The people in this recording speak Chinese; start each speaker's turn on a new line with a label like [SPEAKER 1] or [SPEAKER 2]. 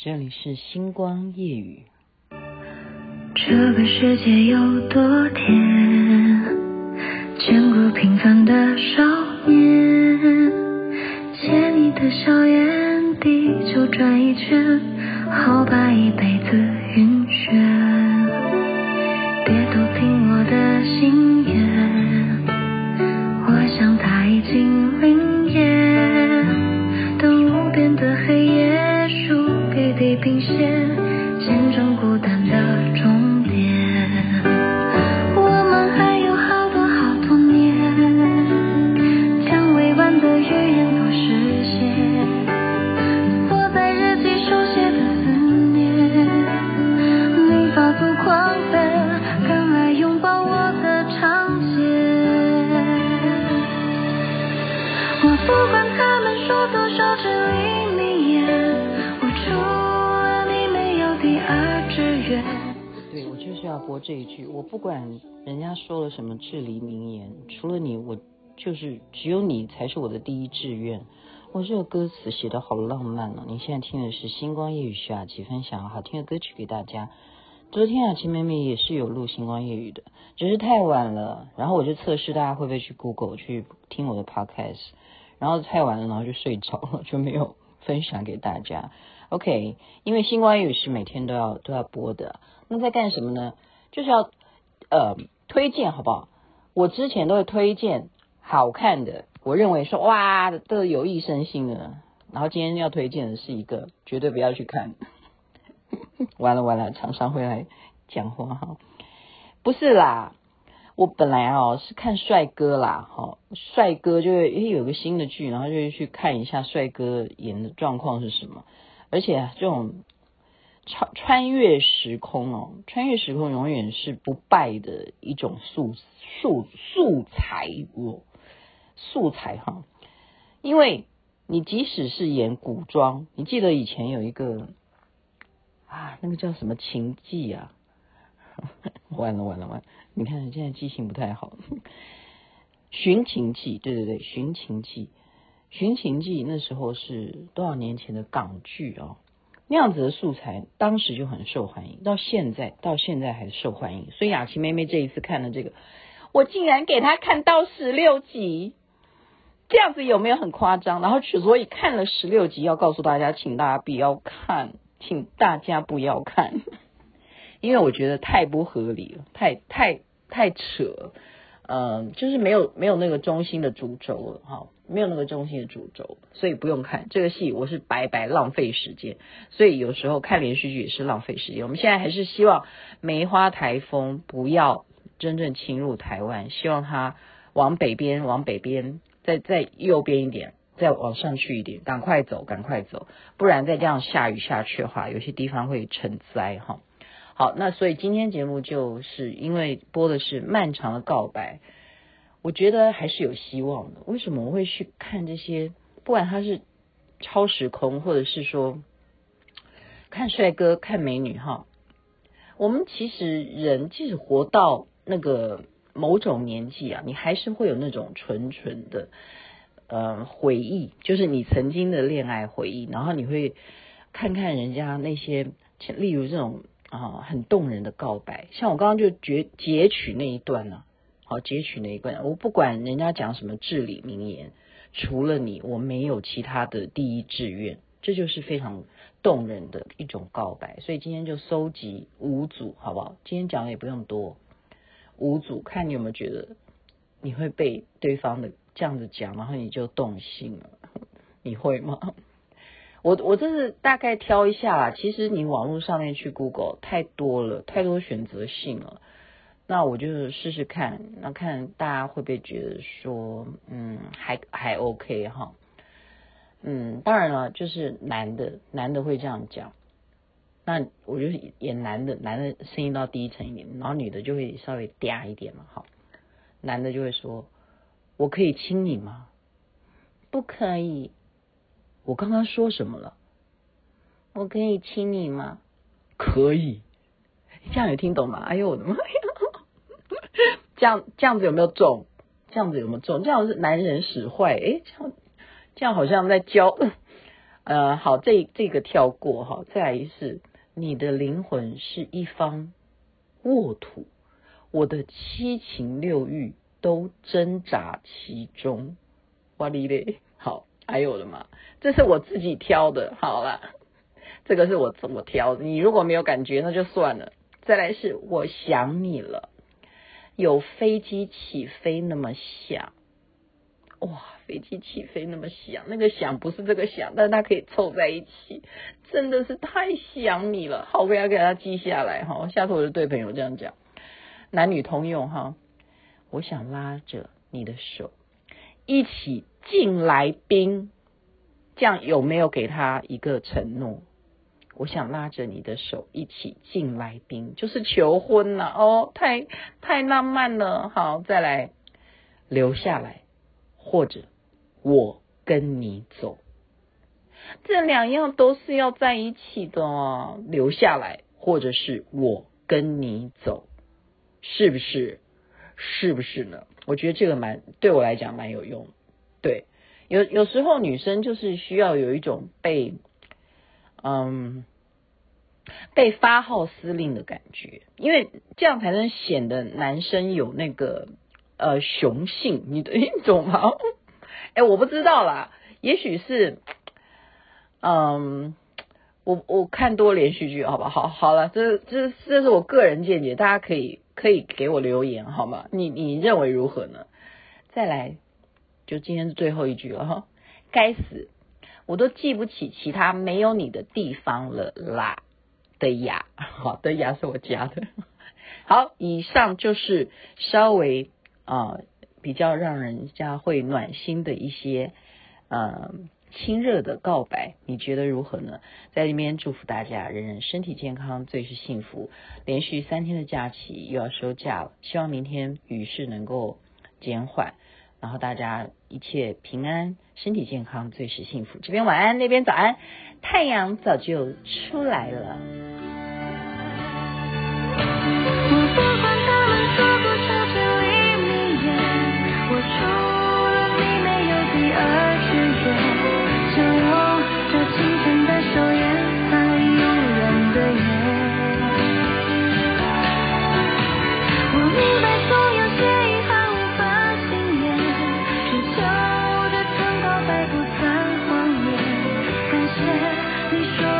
[SPEAKER 1] 这里是星光夜语。
[SPEAKER 2] 这个世界有多甜，见过平凡的少年，借你的笑颜，地球转一圈，好把一辈子晕眩。别偷听我的心
[SPEAKER 1] 播这一句，我不管人家说了什么至理名言，除了你，我就是只有你才是我的第一志愿。我这个歌词写得好浪漫哦！你现在听的是星光夜雨徐雅琪分享好听的歌曲给大家。昨天雅琪妹妹也是有录星光夜雨的，只是太晚了，然后我就测试大家会不会去 Google 去听我的 Podcast，然后太晚了，然后就睡着了，就没有分享给大家。OK，因为星光夜语是每天都要都要播的。那在干什么呢？就是要呃推荐，好不好？我之前都会推荐好看的，我认为说哇都有益身心的。然后今天要推荐的是一个绝对不要去看。完了完了，厂商会来讲话哈。不是啦，我本来哦是看帅哥啦，哈，帅哥就会诶有个新的剧，然后就会去看一下帅哥演的状况是什么，而且这种。穿穿越时空哦，穿越时空永远是不败的一种素素素材哦，素材哈。因为你即使是演古装，你记得以前有一个啊，那个叫什么情记啊？完了完了完了！你看现在记性不太好。寻情记，对对对，寻情记，寻情记那时候是多少年前的港剧啊？那样子的素材，当时就很受欢迎，到现在到现在还受欢迎。所以雅琪妹妹这一次看了这个，我竟然给她看到十六集，这样子有没有很夸张？然后所以看了十六集，要告诉大家，请大家不要看，请大家不要看，因为我觉得太不合理了，太太太扯。嗯，就是没有没有那个中心的主轴了哈，没有那个中心的主轴，所以不用看这个戏，我是白白浪费时间。所以有时候看连续剧也是浪费时间。我们现在还是希望梅花台风不要真正侵入台湾，希望它往北边，往北边，再再右边一点，再往上去一点，赶快走，赶快走，不然再这样下雨下去的话，有些地方会成灾哈。好，那所以今天节目就是因为播的是漫长的告白，我觉得还是有希望的。为什么我会去看这些？不管他是超时空，或者是说看帅哥、看美女哈。我们其实人即使活到那个某种年纪啊，你还是会有那种纯纯的呃回忆，就是你曾经的恋爱回忆，然后你会看看人家那些，例如这种。啊，很动人的告白，像我刚刚就截截取那一段呢、好截取那一段，我不管人家讲什么至理名言，除了你，我没有其他的第一志愿，这就是非常动人的一种告白。所以今天就搜集五组，好不好？今天讲的也不用多，五组，看你有没有觉得你会被对方的这样子讲，然后你就动心了，你会吗？我我这是大概挑一下啦，其实你网络上面去 Google 太多了，太多选择性了。那我就试试看，那看大家会不会觉得说，嗯，还还 OK 哈。嗯，当然了，就是男的，男的会这样讲。那我就演男的，男的声音到低沉一点，然后女的就会稍微嗲一点嘛，好。男的就会说：“我可以亲你吗？”不可以。我刚刚说什么了？我可以亲你吗？可以，这样有听懂吗？哎呦我的妈呀！这样这样子有没有中？这样子有没有中？这样是男人使坏？哎，这样这样好像在教 呃，好，这这个跳过哈，再来一次，你的灵魂是一方沃土，我的七情六欲都挣扎其中。哇哩嘞，好，还有的嘛，这是我自己挑的，好了，这个是我怎么挑的，你如果没有感觉，那就算了。再来是我想你了，有飞机起飞那么响。哇，飞机起飞那么响，那个响不是这个响，但是它可以凑在一起，真的是太想你了。好，我要给他记下来哈，下次我就对朋友这样讲，男女通用哈。我想拉着你的手一起进来宾，这样有没有给他一个承诺？我想拉着你的手一起进来宾，就是求婚了哦，太太浪漫了。好，再来留下来。或者我跟你走，这两样都是要在一起的哦。留下来，或者是我跟你走，是不是？是不是呢？我觉得这个蛮对我来讲蛮有用的。对，有有时候女生就是需要有一种被嗯被发号施令的感觉，因为这样才能显得男生有那个。呃，雄性，你你懂吗？哎，我不知道啦，也许是，嗯，我我看多连续剧，好吧，好好了，这这这是我个人见解，大家可以可以给我留言，好吗？你你认为如何呢？再来，就今天是最后一句了哈，该死，我都记不起其他没有你的地方了啦的呀，好的呀，是我加的。好，以上就是稍微。啊，比较让人家会暖心的一些，呃，亲热的告白，你觉得如何呢？在这边祝福大家，人人身体健康，最是幸福。连续三天的假期又要休假了，希望明天雨势能够减缓，然后大家一切平安，身体健康，最是幸福。这边晚安，那边早安，太阳早就出来了。
[SPEAKER 2] 些你说。